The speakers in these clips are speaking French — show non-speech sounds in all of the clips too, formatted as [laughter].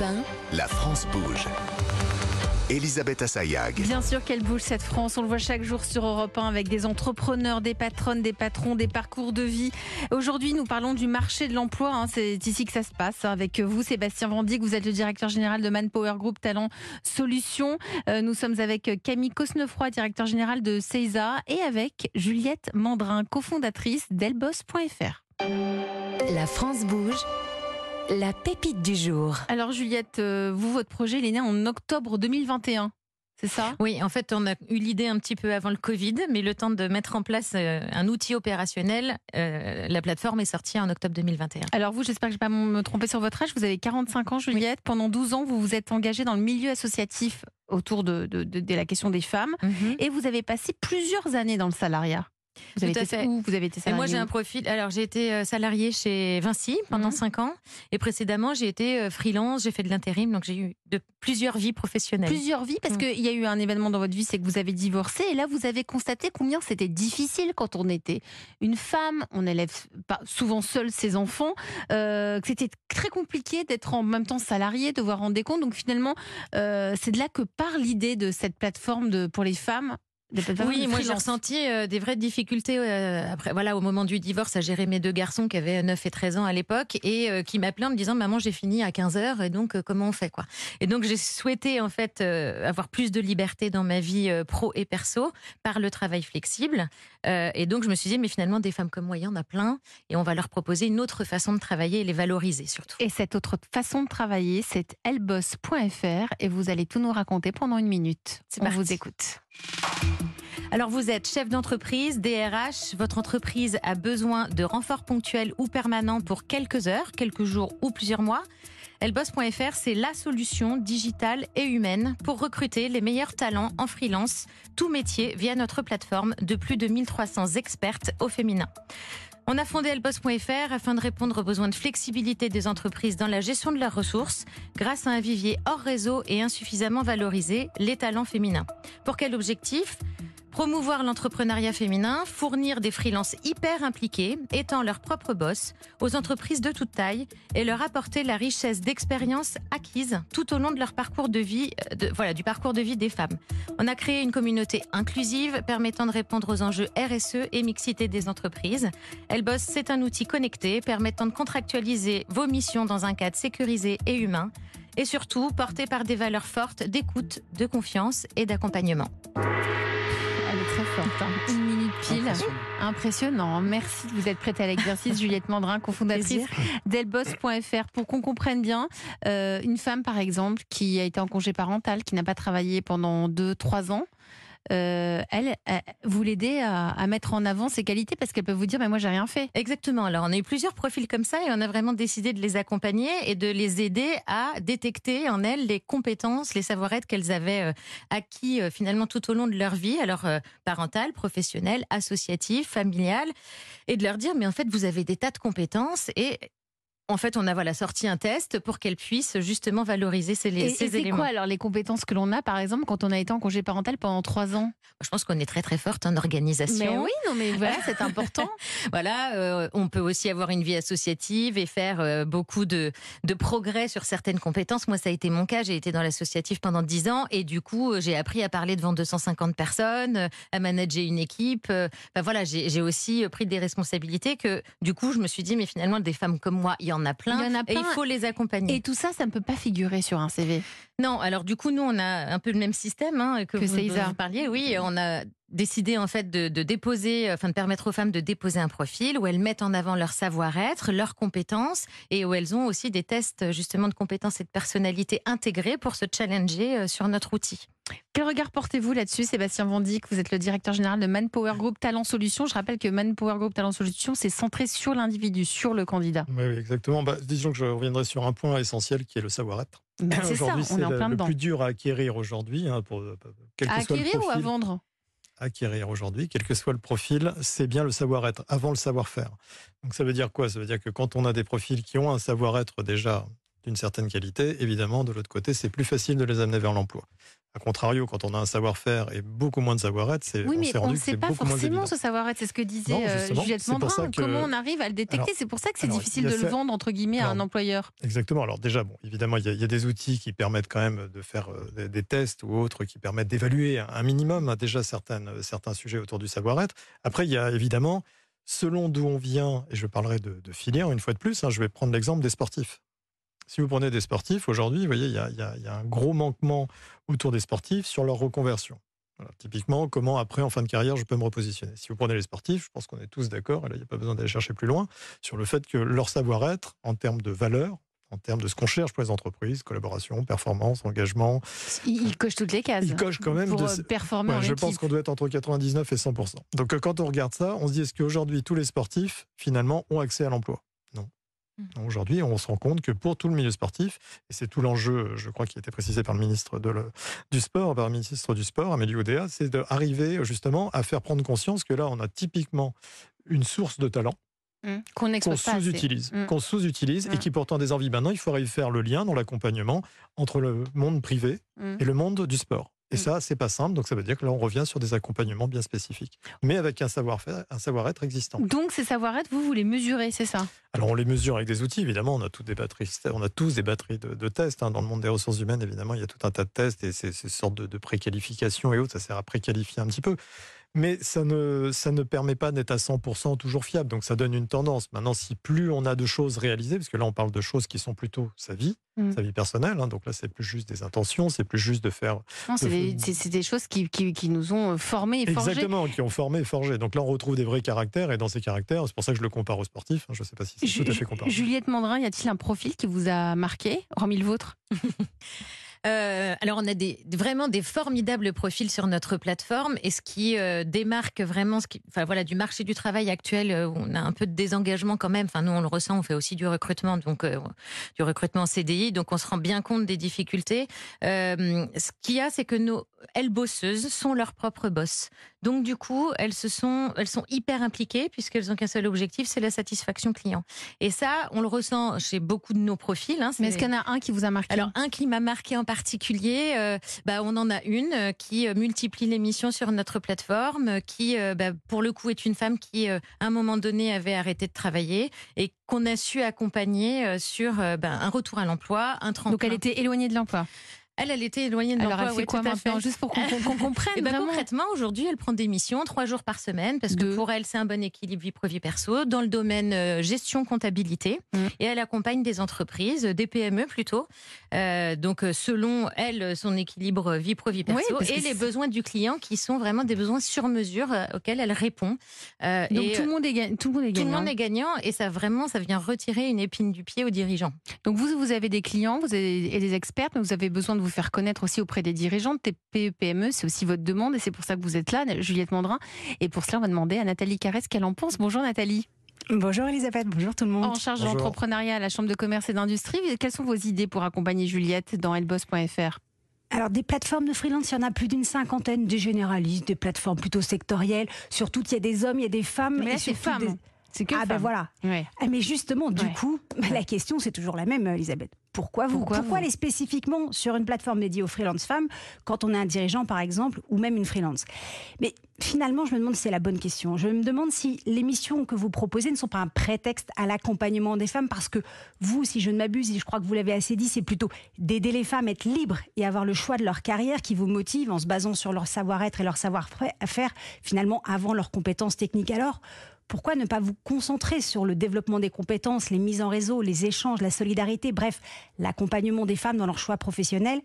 Europe 1, La France bouge. Elisabeth Assayag. Bien sûr qu'elle bouge cette France, on le voit chaque jour sur Europe 1 avec des entrepreneurs, des patronnes, des patrons, des parcours de vie. Aujourd'hui, nous parlons du marché de l'emploi, hein. c'est ici que ça se passe. hein. Avec vous, Sébastien Vendic, vous êtes le directeur général de Manpower Group Talent Solutions. Euh, nous sommes avec Camille Cosnefroy, directeur général de CESA, et avec Juliette Mandrin, cofondatrice d'Elboss.fr. la France bouge, la pépite du jour. Alors Juliette, euh, vous, votre projet, il est né en octobre 2021, c'est ça? Oui, en fait, on a eu l'idée un petit peu avant le Covid, mais le temps de mettre en place euh, un outil opérationnel, euh, la plateforme est sortie en octobre 2021. Alors vous, j'espère que je ne vais pas me tromper sur votre âge. Vous avez 45 ans, Juliette. Pendant 12 ans, vous vous êtes engagée dans le milieu associatif autour de, de- de- de la question des femmes. Et vous avez passé plusieurs années dans le salariat. Vous avez Tout à été fait. où? Vous avez été Et salariée moi, j'ai un profil. Alors, j'ai été euh, salariée chez Vinci pendant Mhm. 5 ans. Et précédemment, j'ai été euh, freelance, j'ai fait de l'intérim. Donc, j'ai eu de plusieurs vies professionnelles. Plusieurs vies, parce Mm. qu'il y a eu un événement dans votre vie, c'est que vous avez divorcé. Et là, vous avez constaté combien c'était difficile quand on était une femme. On élève pas souvent seul ses enfants. euh, que c'était très compliqué d'être en même temps salarié, de devoir rendre des comptes. Donc finalement, euh, c'est de là que part l'idée de cette plateforme de, pour les femmes. Oui, moi j'ai ressenti euh, des vraies difficultés euh, après voilà au moment du divorce à gérer mes deux garçons qui avaient 9 et 13 ans à l'époque et euh, qui m'appelaient en me disant maman j'ai fini à 15 heures et donc comment on fait quoi? Et donc j'ai souhaité en fait avoir plus de liberté dans ma vie pro et perso par le travail flexible et donc je me suis dit mais finalement des femmes comme moi il y en a plein et on va leur proposer une autre façon de travailler et les valoriser surtout. Et cette autre façon de travailler, c'est elboss.fr et vous allez tout nous raconter pendant une minute. On parti. vous écoute. Alors vous êtes chef d'entreprise, DRH, votre entreprise a besoin de renforts ponctuels ou permanents pour quelques heures, quelques jours ou plusieurs mois. Elboss.fr, c'est la solution digitale et humaine pour recruter les meilleurs talents en freelance, tout métier, via notre plateforme de plus de 1300 expertes au féminin. On a fondé Elboss.fr afin de répondre aux besoins de flexibilité des entreprises dans la gestion de leurs ressources, grâce à un vivier hors réseau et insuffisamment valorisé, les talents féminins. Pour quel objectif? Promouvoir l'entrepreneuriat féminin, fournir des freelances hyper impliqués, étant leur propre boss, aux entreprises de toute taille et leur apporter la richesse d'expériences acquises tout au long de leur parcours de vie, euh, du parcours de vie des femmes. On a créé une communauté inclusive permettant de répondre aux enjeux RSE et mixité des entreprises. Elboss, c'est un outil connecté permettant de contractualiser vos missions dans un cadre sécurisé et humain et surtout porté par des valeurs fortes d'écoute, de confiance et d'accompagnement. Elle est très forte. hein. Une minute pile. Impressionnant. Merci. Vous êtes prête à l'exercice, [laughs] Juliette Mandrin, cofondatrice d'Elboss.fr. Pour qu'on comprenne bien, euh, une femme, par exemple, qui a été en congé parental, qui n'a pas travaillé pendant 2-3 ans, euh, elle, elle- vous l'aidez à, à mettre en avant ses qualités parce qu'elle peut vous dire, mais moi, j'ai rien fait. Exactement. Alors, on a eu plusieurs profils comme ça et on a vraiment décidé de les accompagner et de les aider à détecter en elles les compétences, les savoir-être qu'elles avaient euh, acquis euh, finalement tout au long de leur vie, alors euh, parentale, professionnelle, associative, familiale, et de leur dire, mais en fait, vous avez des tas de compétences et en fait, on a voilà sorti un test pour qu'elles puissent justement valoriser ces, Et, et c'est éléments. quoi alors les compétences que l'on a, par exemple, quand on a été en congé parental pendant 3 ans? Je pense qu'on est très très forte en organisation. Mais oui, non, mais voilà, [laughs] c'est important. Voilà, euh, on peut aussi avoir une vie associative et faire euh, beaucoup de, de progrès sur certaines compétences. Moi, ça a été mon cas. J'ai été dans l'associatif pendant 10 ans et du coup, euh, j'ai appris à parler devant 250 personnes, à manager une équipe. Enfin, voilà, j'ai aussi pris des responsabilités que du coup, je me suis dit, mais finalement, des femmes comme moi, il y en a plein, Il y en a et il plein. faut les accompagner. Et tout ça, ça ne peut pas figurer sur un CV. Non, alors du coup, nous, on a un peu le même système hein, que, Que vous, César. dont vous parliez. Oui, on a décidé en fait de, de déposer, euh, enfin de permettre aux femmes de déposer un profil où elles mettent en avant leur savoir-être, leurs compétences et où elles ont aussi des tests justement de compétences et de personnalité intégrés pour se challenger euh, sur notre outil. Quel regard portez-vous là-dessus, Sébastien Vendic Vous êtes le directeur général de Manpower Group Talent Solutions? Je rappelle que Manpower Group Talent Solutions, c'est centré sur l'individu, sur le candidat. Oui, oui, exactement. Bah, disons que je reviendrai sur un point essentiel qui est le savoir-être. Bah, c'est ça, Aujourd'hui, on c'est est en le, plein le dedans. plus dur à acquérir aujourd'hui, hein, pour euh, que À soit le acquérir ou à vendre? Acquérir aujourd'hui, quel que soit le profil, c'est bien le savoir-être avant le savoir-faire. Donc ça veut dire quoi? Ça veut dire que quand on a des profils qui ont un savoir-être déjà d'une certaine qualité, évidemment, de l'autre côté, c'est plus facile de les amener vers l'emploi. A contrario, quand on a un savoir-faire et beaucoup moins de savoir-être, c'est oui, mais on ne sait pas forcément ce savoir-être. C'est ce que disait euh, Juliette Mandrin. Comment on arrive à le détecter C'est pour ça que c'est difficile de le vendre entre guillemets à un employeur. Exactement. Alors déjà, bon, évidemment, il y, a des outils qui permettent quand même de faire euh, des, tests ou autres qui permettent d'évaluer un minimum hein, déjà certaines, certains sujets autour du savoir-être. Après, il y a évidemment selon d'où on vient, et je parlerai de, de filière une fois de plus, hein, je vais prendre l'exemple des sportifs. Si vous prenez des sportifs, aujourd'hui, vous voyez, il y, a, un gros manquement autour des sportifs sur leur reconversion. typiquement, comment après, en fin de carrière, je peux me repositionner. Si vous prenez les sportifs, je pense qu'on est tous d'accord, et là, il n'y a pas besoin d'aller chercher plus loin, sur le fait que leur savoir-être, en termes de valeur, en termes de ce qu'on cherche pour les entreprises, collaboration, performance, engagement. Il, coche toutes les cases. Il coche quand même. Pour euh, performer Je pense qu'on doit être entre 99 et 100 Donc euh, quand on regarde ça, on se dit est-ce qu'aujourd'hui tous les sportifs finalement ont accès à l'emploi? Aujourd'hui, on se rend compte que pour tout le milieu sportif, et c'est tout l'enjeu, je crois, qui a été précisé par le ministre du Sport, par le ministre du Sport, Amélie Oudéa, c'est d'arriver justement à faire prendre conscience que là, on a typiquement une source de talent. Mmh. Qu'on sous-utilise, mmh. qu'on sous-utilise et qui pourtant des envies. Maintenant, il faut arriver à faire le lien dans l'accompagnement entre le monde privé et le monde du sport. Et mm. ça, c'est pas simple. Donc, ça veut dire que là, on revient sur des accompagnements bien spécifiques, mais avec un savoir-faire, un savoir-être existant. Donc, ces savoir-être, vous, vous les mesurez, c'est ça? Alors, on les mesure avec des outils. Évidemment, on a tous des batteries, on a tous des batteries de, tests. Hein. Dans le monde des ressources humaines, évidemment, il y a tout un tas de tests et ces, sortes de, de préqualification et autres. Ça sert à préqualifier un petit peu mais ça ne, ça ne permet pas d'être à 100% toujours fiable. Donc ça donne une tendance. Maintenant, si plus on a de choses réalisées, parce que là on parle de choses qui sont plutôt sa vie, mm. sa vie personnelle, hein, donc là c'est plus juste des intentions, c'est plus juste de faire. Non, c'est des, choses qui, qui, nous ont formés et forgés. Exactement, qui ont formé et forgé. Donc là on retrouve des vrais caractères, et dans ces caractères, c'est pour ça que je le compare aux sportifs. Hein, je ne sais pas si c'est tout à fait comparable. Juliette Mandrin, y a-t-il un profil qui vous a marqué, hormis le vôtre? [laughs] Euh, alors, on a vraiment des formidables profils sur notre plateforme. Et ce qui euh, démarque vraiment, enfin, voilà, du marché du travail actuel, euh, on a un peu de désengagement quand même. Enfin, nous, on le ressent, on fait aussi du recrutement, donc du recrutement CDI. Donc, on se rend bien compte des difficultés. ce qu'il y a, c'est que nos elles bosseuses sont leurs propres boss. Donc du coup, elles se sont, elles sont hyper impliquées puisqu'elles ont qu'un seul objectif, c'est la satisfaction client. Et ça, on le ressent chez beaucoup de nos profils. Hein, Mais est-ce qu'il y en a un qui vous a marqué Alors un qui m'a marqué en particulier, euh, bah, on en a une euh, qui euh, multiplie les missions sur notre plateforme, qui bah, pour le coup est une femme qui à un moment donné avait arrêté de travailler et qu'on a su accompagner sur bah, un retour à l'emploi, un tremplin. Donc elle était éloignée de l'emploi. Elle, elle était éloignée de l'emploi. Alors, elle fait quoi maintenant Juste pour qu'on [laughs] comprenne. Et eh ben, concrètement, aujourd'hui, elle prend des missions trois jours par semaine parce que pour elle, c'est un bon équilibre vie pro-vie perso dans le domaine euh, gestion comptabilité. Mm. Et elle accompagne des entreprises, des PME plutôt. Euh, donc, euh, selon elle, son équilibre vie pro-vie perso et les besoins du client qui sont vraiment des besoins sur mesure auxquels elle répond. donc, et, tout, le monde est tout le monde est gagnant. Tout le monde est gagnant et ça vraiment, ça vient retirer une épine du pied aux dirigeants. Donc, vous, vous avez des clients, vous avez et des experts, mais vous avez besoin de vous faire connaître aussi auprès des dirigeants de TPE, PME. C'est aussi votre demande et c'est pour ça que vous êtes là, Juliette Mandrin. Et pour cela, on va demander à Nathalie Carrès ce qu'elle en pense. Bonjour Nathalie. Bonjour Elisabeth, bonjour tout le monde. En charge de l'entrepreneuriat à la Chambre de commerce et d'industrie, quelles sont vos idées pour accompagner Juliette dans elboss.fr alors des plateformes de freelance, il y en a plus d'une cinquantaine, des généralistes, des plateformes plutôt sectorielles. Surtout il y a des hommes, il y a des femmes. Mais c'est femmes. C'est que ah ben voilà. Ah, mais justement, du coup, la question c'est toujours la même, Elisabeth. Pourquoi vous Pourquoi, aller spécifiquement sur une plateforme dédiée aux freelance femmes quand on est un dirigeant par exemple ou même une freelance? Mais finalement, je me demande si c'est la bonne question. Je me demande si les missions que vous proposez ne sont pas un prétexte à l'accompagnement des femmes parce que vous, si je ne m'abuse, et je crois que vous l'avez assez dit, c'est plutôt d'aider les femmes à être libres et avoir le choix de leur carrière qui vous motive en se basant sur leur savoir-être et leur savoir-faire finalement avant leurs compétences techniques. Alors, pourquoi ne pas vous concentrer sur le développement des compétences, les mises en réseau, les échanges, la solidarité, bref, l'accompagnement des femmes dans leur choix professionnel?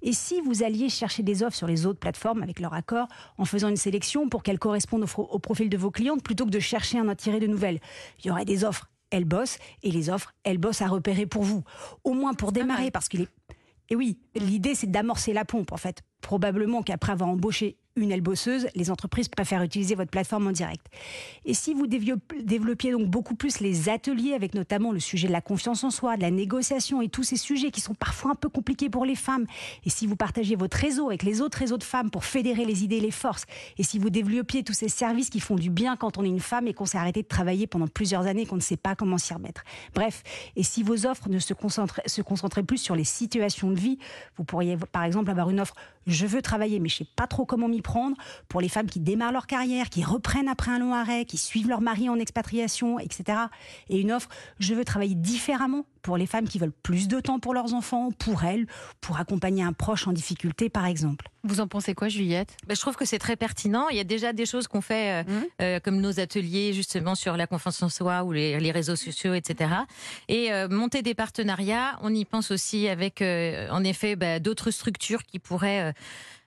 Et si vous alliez chercher des offres sur les autres plateformes avec leur accord, en faisant une sélection pour qu'elles correspondent au, profil de vos clientes, plutôt que de chercher à en tirer de nouvelles? Il y aurait des offres elles bossent et les offres, elles bossent à repérer pour vous. Au moins pour démarrer, parce qu'il est. Et oui, l'idée c'est d'amorcer la pompe en fait. Probablement qu'après avoir embauché une aile bosseuse, les entreprises préfèrent utiliser votre plateforme en direct. Et si vous développiez donc beaucoup plus les ateliers avec notamment le sujet de la confiance en soi, de la négociation et tous ces sujets qui sont parfois un peu compliqués pour les femmes, et si vous partagez votre réseau avec les autres réseaux de femmes pour fédérer les idées et les forces, et si vous développiez tous ces services qui font du bien quand on est une femme et qu'on s'est arrêté de travailler pendant plusieurs années, qu'on ne sait pas comment s'y remettre. Bref, et si vos offres ne se concentraient, se concentraient plus sur les situations de vie, vous pourriez par exemple avoir une offre je veux travailler mais je sais pas trop comment m'y prendre pour les femmes qui démarrent leur carrière, qui reprennent après un long arrêt, qui suivent leur mari en expatriation, etc. Et une offre je veux travailler différemment pour les femmes qui veulent plus de temps pour leurs enfants, pour elles, pour accompagner un proche en difficulté par exemple. Vous en pensez quoi Juliette? Ben, Je trouve que c'est très pertinent. Il y a déjà des choses qu'on fait euh, mmh. euh, comme nos ateliers justement sur la confiance en soi ou les, réseaux sociaux, etc. Et euh, monter des partenariats, on y pense aussi avec en effet bah, d'autres structures qui pourraient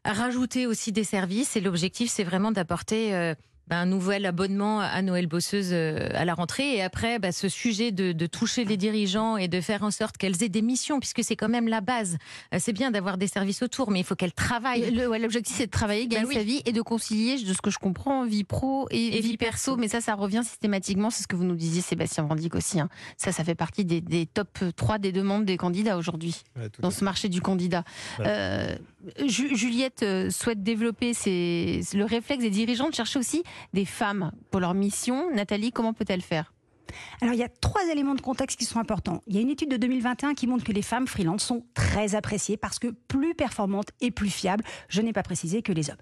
rajouter aussi des services. Et l'objectif c'est vraiment d'apporter bah, un nouvel abonnement à Noël Bosseuse euh, à la rentrée. Et après, bah, ce sujet de, de, toucher les dirigeants et de faire en sorte qu'elles aient des missions, puisque c'est quand même la base. Euh, c'est bien d'avoir des services autour, mais il faut qu'elles travaillent. L'objectif, c'est de travailler, gagner bah sa vie et de concilier, de ce que je comprends, vie pro et, vie, perso. Mais ça, ça revient systématiquement. C'est ce que vous nous disiez, Sébastien Vandic aussi. Hein. Ça, ça fait partie des, des, top 3 des demandes des candidats aujourd'hui, dans ce marché du candidat. Euh, Juliette souhaite développer le réflexe des dirigeants de chercher aussi des femmes pour leur mission. Nathalie, comment peut-elle faire? Alors, il y a trois éléments de contexte qui sont importants. Il y a une étude de 2021 qui montre que les femmes freelance sont très appréciées parce que plus performantes et plus fiables, je n'ai pas précisé que les hommes.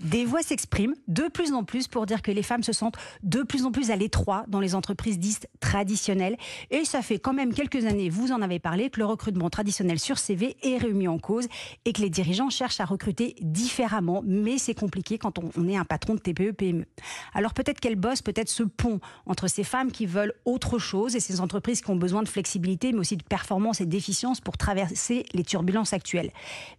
Des voix s'expriment de plus en plus pour dire que les femmes se sentent de plus en plus à l'étroit dans les entreprises dites traditionnelles. Et ça fait quand même quelques années, vous en avez parlé, que le recrutement traditionnel sur CV est remis en cause et que les dirigeants cherchent à recruter différemment. Mais c'est compliqué quand on est un patron de TPE-PME. E. Alors peut-être qu'elle bosse peut-être ce pont entre ces femmes qui veulent autre chose et ces entreprises qui ont besoin de flexibilité, mais aussi de performance et d'efficience pour traverser les turbulences actuelles.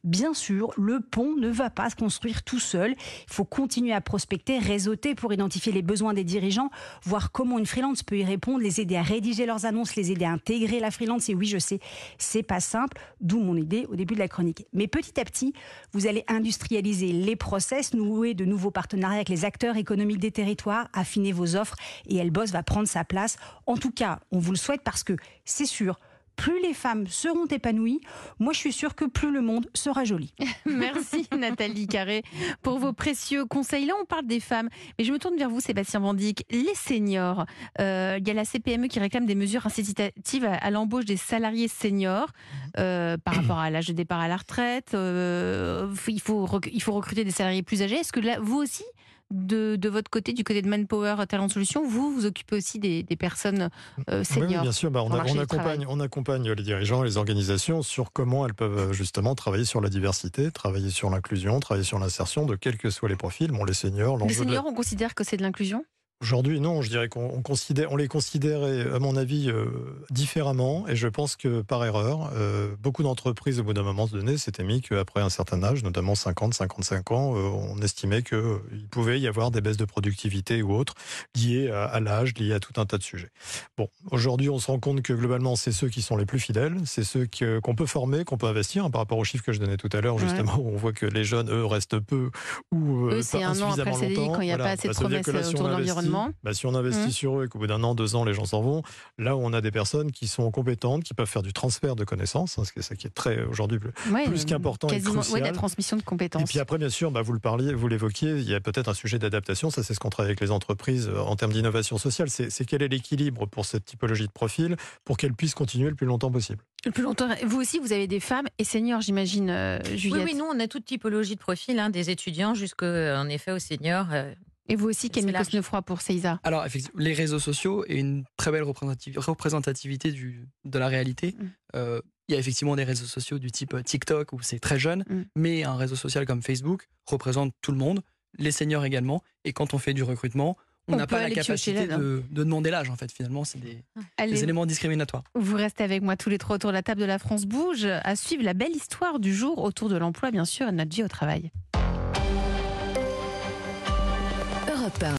Bien sûr, le pont ne va pas se construire tout seul. Il faut continuer à prospecter, réseauter pour identifier les besoins des dirigeants, voir comment une freelance peut y répondre, les aider à rédiger leurs annonces, les aider à intégrer la freelance. Et oui, je sais, c'est pas simple, d'où mon idée au début de la chronique. Mais petit à petit, vous allez industrialiser les process, nouer de nouveaux partenariats avec les acteurs économiques des territoires, affiner vos offres et Elboss va prendre sa place en tout cas, on vous le souhaite parce que c'est sûr, plus les femmes seront épanouies, moi je suis sûre que plus le monde sera joli. [laughs] Merci Nathalie Carré pour vos précieux conseils. Là on parle des femmes, mais je me tourne vers vous Sébastien Vandic. Les seniors, euh, il y a la CPME qui réclame des mesures incitatives à, l'embauche des salariés seniors euh, par rapport à l'âge de départ à la retraite. Euh, il, faut, il faut recruter des salariés plus âgés. Est-ce que là, vous aussi, de, votre côté, du côté de Manpower Talent Solutions, vous vous occupez aussi des, personnes euh, seniors. Oui, bien sûr. Bah, on, accompagne, on, accompagne, les dirigeants et les organisations sur comment elles peuvent euh, justement travailler sur la diversité, travailler sur l'inclusion, travailler sur l'insertion de quels que soient les profils. Bon, les seniors, les seniors, on considère que c'est de l'inclusion? Aujourd'hui, non, je dirais qu'on considère, on les considérait, à mon avis, euh, différemment. Et je pense que par erreur, euh, beaucoup d'entreprises, au bout d'un moment donné, s'étaient mis qu'après un certain âge, notamment 50, 55 ans, euh, on estimait qu'il pouvait y avoir des baisses de productivité ou autres liées à, l'âge, liées à tout un tas de sujets. Bon, aujourd'hui, on se rend compte que globalement, c'est ceux qui sont les plus fidèles, c'est ceux qu'on peut former, qu'on peut investir, hein, par rapport aux chiffres que je donnais tout à l'heure, justement, où on voit que les jeunes, eux, restent peu ou eux, c'est un an après le CDI, quand il n'y a pas assez de bah, promesses autour de l'environnement. Bah, si on investit mmh. sur eux et qu'au bout d'un an, deux ans, les gens s'en vont, là où on a des personnes qui sont compétentes, qui peuvent faire du transfert de connaissances, hein, ce qui est ça qui est très aujourd'hui plus, qu'important et crucial. la transmission de compétences. Et puis après, bien sûr, bah, vous le parliez, vous l'évoquiez, il y a peut-être un sujet d'adaptation. Ça, c'est ce qu'on travaille avec les entreprises euh, en termes d'innovation sociale. C'est quel est l'équilibre pour cette typologie de profil pour qu'elle puisse continuer le plus longtemps possible? Le plus longtemps. Vous aussi, vous avez des femmes et seniors, j'imagine, euh, Juliette. Oui, oui, nous, on a toute typologie de profil, hein, des étudiants jusqu'en euh, effet aux seniors. Et vous aussi, Camille Cosnefroy pour Seiza Alors, effectivement, les réseaux sociaux et une très belle représentativité du, de la réalité. Mm. Euh, il y a effectivement des réseaux sociaux du type euh, TikTok où c'est très jeune, mm. mais un réseau social comme Facebook représente tout le monde, les seniors également. Et quand on fait du recrutement, on n'a pas la capacité de, demander l'âge, en fait, finalement. C'est des, ah. des, éléments discriminatoires. Vous restez avec moi tous les trois autour de la table de la France Bouge à suivre la belle histoire du jour autour de l'emploi, bien sûr, et de notre vie au travail. Europe